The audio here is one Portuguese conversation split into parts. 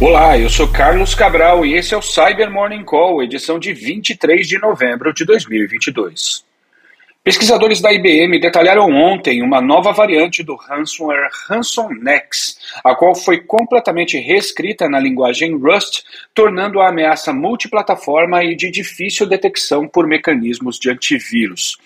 Olá, eu sou Carlos Cabral e esse é o Cyber Morning Call, edição de 23 de novembro de 2022. Pesquisadores da IBM detalharam ontem uma nova variante do ransomware RansomNex, a qual foi completamente reescrita na linguagem Rust, tornando a ameaça multiplataforma e de difícil detecção por mecanismos de antivírus.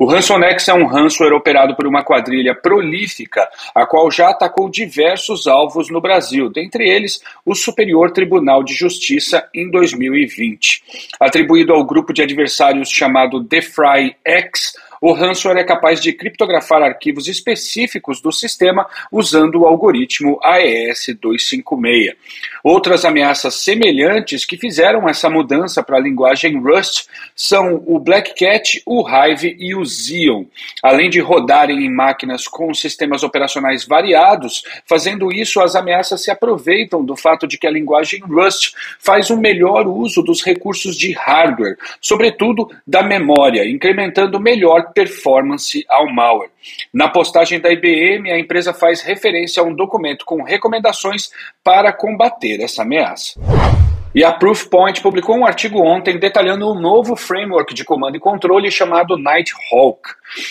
O RansomNex é um ransomware operado por uma quadrilha prolífica, a qual já atacou diversos alvos no Brasil, dentre eles o Superior Tribunal de Justiça em 2020. Atribuído ao grupo de adversários chamado DeFry X, o ransomware é capaz de criptografar arquivos específicos do sistema usando o algoritmo AES-256. Outras ameaças semelhantes que fizeram essa mudança para a linguagem Rust são o Black Cat, o Hive e o Xeon. Além de rodarem em máquinas com sistemas operacionais variados, fazendo isso, as ameaças se aproveitam do fato de que a linguagem Rust faz um melhor uso dos recursos de hardware, sobretudo da memória, incrementando melhor performance ao malware. Na postagem da IBM, a empresa faz referência a um documento com recomendações para combater essa ameaça. E a Proofpoint publicou um artigo ontem detalhando um novo framework de comando e controle chamado Nighthawk.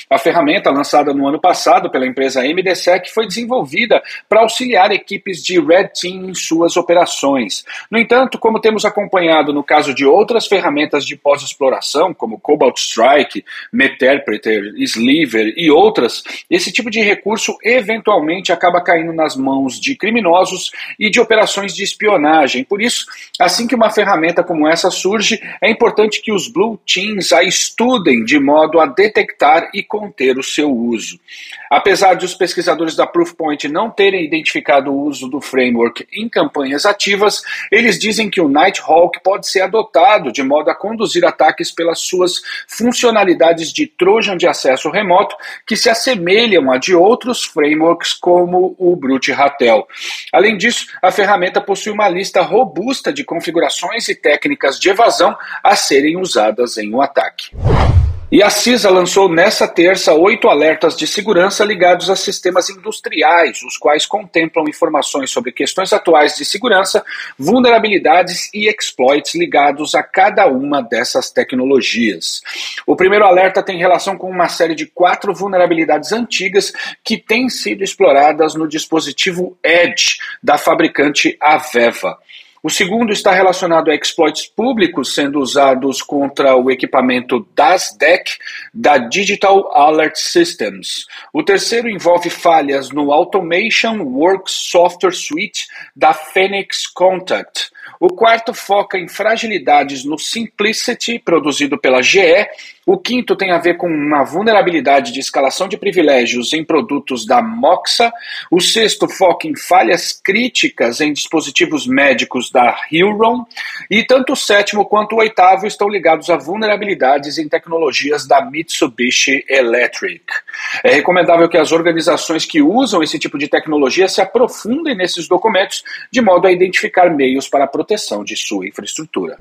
A ferramenta, lançada no ano passado pela empresa MDSEC, foi desenvolvida para auxiliar equipes de Red Team em suas operações. No entanto, como temos acompanhado no caso de outras ferramentas de pós-exploração, como Cobalt Strike, Meterpreter, Sliver e outras, esse tipo de recurso eventualmente acaba caindo nas mãos de criminosos e de operações de espionagem. Por isso, assim que uma ferramenta como essa surge, é importante que os Blue Teams a estudem de modo a detectar e conter o seu uso. Apesar de os pesquisadores da Proofpoint não terem identificado o uso do framework em campanhas ativas, eles dizem que o Nighthawk pode ser adotado de modo a conduzir ataques pelas suas funcionalidades de Trojan de acesso remoto que se assemelham a de outros frameworks como o Brute Ratel. Além disso, a ferramenta possui uma lista robusta de configurações e técnicas de evasão a serem usadas em um ataque. E a CISA lançou nesta terça oito alertas de segurança ligados a sistemas industriais, os quais contemplam informações sobre questões atuais de segurança, vulnerabilidades e exploits ligados a cada uma dessas tecnologias. O primeiro alerta tem relação com uma série de quatro vulnerabilidades antigas que têm sido exploradas no dispositivo Edge da fabricante Aveva. O segundo está relacionado a exploits públicos sendo usados contra o equipamento DASDEC da Digital Alert Systems. O terceiro envolve falhas no Automation Works Software Suite da Phoenix Contact. O quarto foca em fragilidades no Simplicity, produzido pela GE. O quinto tem a ver com uma vulnerabilidade de escalação de privilégios em produtos da Moxa. O sexto foca em falhas críticas em dispositivos médicos da Huron. E tanto o sétimo quanto o oitavo estão ligados a vulnerabilidades em tecnologias da Mitsubishi Electric. É recomendável que as organizações que usam esse tipo de tecnologia se aprofundem nesses documentos de modo a identificar meios para proteção de sua infraestrutura.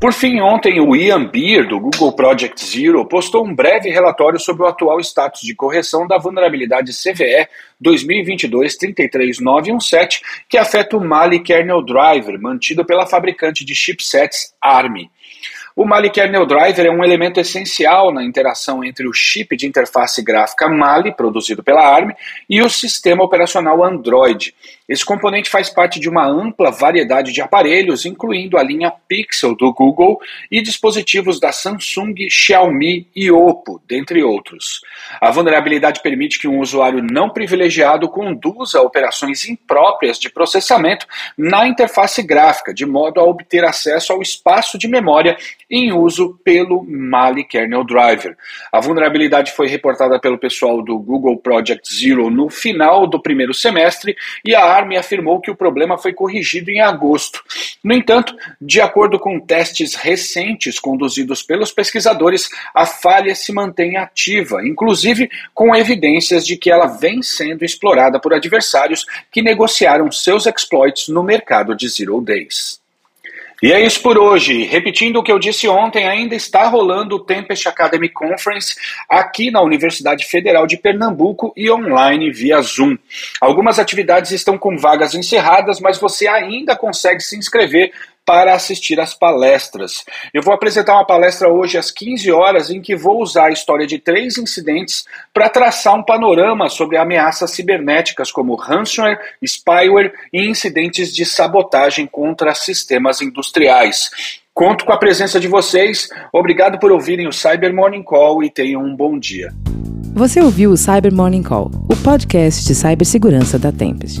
Por fim, ontem o Ian Beer, do Google Project Zero, postou um breve relatório sobre o atual status de correção da vulnerabilidade CVE 2022-33917, que afeta o Mali Kernel Driver, mantido pela fabricante de chipsets ARM. O Mali Kernel Driver é um elemento essencial na interação entre o chip de interface gráfica Mali, produzido pela ARM, e o sistema operacional Android. Esse componente faz parte de uma ampla variedade de aparelhos, incluindo a linha Pixel do Google e dispositivos da Samsung, Xiaomi e Oppo, dentre outros. A vulnerabilidade permite que um usuário não privilegiado conduza operações impróprias de processamento na interface gráfica, de modo a obter acesso ao espaço de memória em uso pelo Mali Kernel Driver. A vulnerabilidade foi reportada pelo pessoal do Google Project Zero no final do primeiro semestre e a ARM afirmou que o problema foi corrigido em agosto. No entanto, de acordo com testes recentes conduzidos pelos pesquisadores, a falha se mantém ativa, inclusive com evidências de que ela vem sendo explorada por adversários que negociaram seus exploits no mercado de Zero Days. E é isso por hoje. Repetindo o que eu disse ontem, ainda está rolando o Tempest Academy Conference aqui na Universidade Federal de Pernambuco e online via Zoom. Algumas atividades estão com vagas encerradas, mas você ainda consegue se inscrever para assistir às palestras. Eu vou apresentar uma palestra hoje às 15 horas em que vou usar a história de três incidentes para traçar um panorama sobre ameaças cibernéticas como ransomware, spyware e incidentes de sabotagem contra sistemas industriais. Conto com a presença de vocês. Obrigado por ouvirem o Cyber Morning Call e tenham um bom dia. Você ouviu o Cyber Morning Call, o podcast de cibersegurança da Tempest.